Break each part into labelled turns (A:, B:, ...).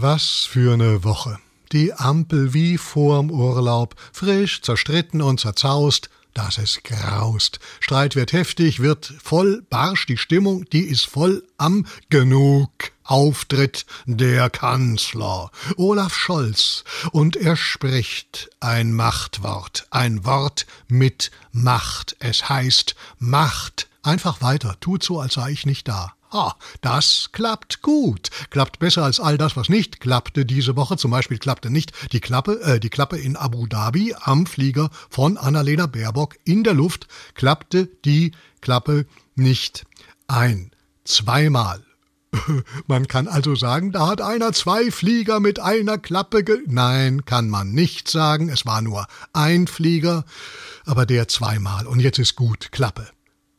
A: Was für ne Woche. Die Ampel wie vorm Urlaub, frisch, zerstritten und zerzaust, dass es graust. Streit wird heftig, wird voll barsch die Stimmung, die ist voll am Genug. Auftritt der Kanzler Olaf Scholz und er spricht ein Machtwort, ein Wort mit Macht. Es heißt Macht. Einfach weiter, tut so, als sei ich nicht da. Ah, das klappt gut. Klappt besser als all das, was nicht klappte diese Woche. Zum Beispiel klappte nicht die Klappe, äh, die Klappe in Abu Dhabi am Flieger von Annalena Baerbock in der Luft. Klappte die Klappe nicht ein. Zweimal. Man kann also sagen, da hat einer zwei Flieger mit einer Klappe ge. Nein, kann man nicht sagen. Es war nur ein Flieger, aber der zweimal. Und jetzt ist gut. Klappe.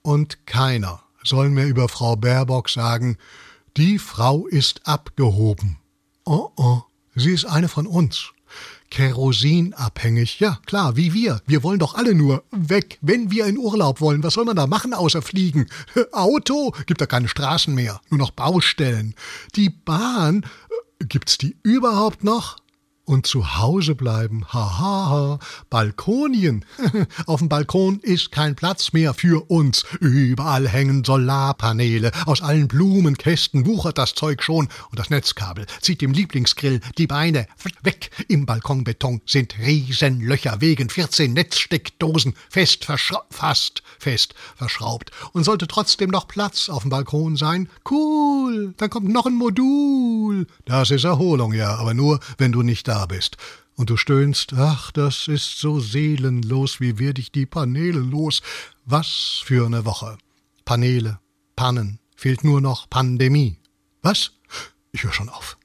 A: Und keiner sollen mir über Frau Baerbock sagen, die Frau ist abgehoben. Oh oh, sie ist eine von uns. Kerosinabhängig, ja klar, wie wir. Wir wollen doch alle nur weg, wenn wir in Urlaub wollen. Was soll man da machen außer fliegen? Auto? Gibt da keine Straßen mehr, nur noch Baustellen. Die Bahn? Gibt's die überhaupt noch? Und zu Hause bleiben. Hahaha. Ha, ha. Balkonien. Auf dem Balkon ist kein Platz mehr für uns. Überall hängen Solarpaneele. Aus allen Blumenkästen wuchert das Zeug schon. Und das Netzkabel zieht dem Lieblingsgrill die Beine weg. Im Balkonbeton sind Riesenlöcher wegen 14 Netzsteckdosen fest fast fest verschraubt. Und sollte trotzdem noch Platz auf dem Balkon sein? Cool. Dann kommt noch ein Modul. Das ist Erholung, ja, aber nur, wenn du nicht da bist, und du stöhnst, ach, das ist so seelenlos, wie werd ich die Paneele los? Was für eine Woche. Paneele, Pannen, fehlt nur noch Pandemie. Was? Ich höre schon auf.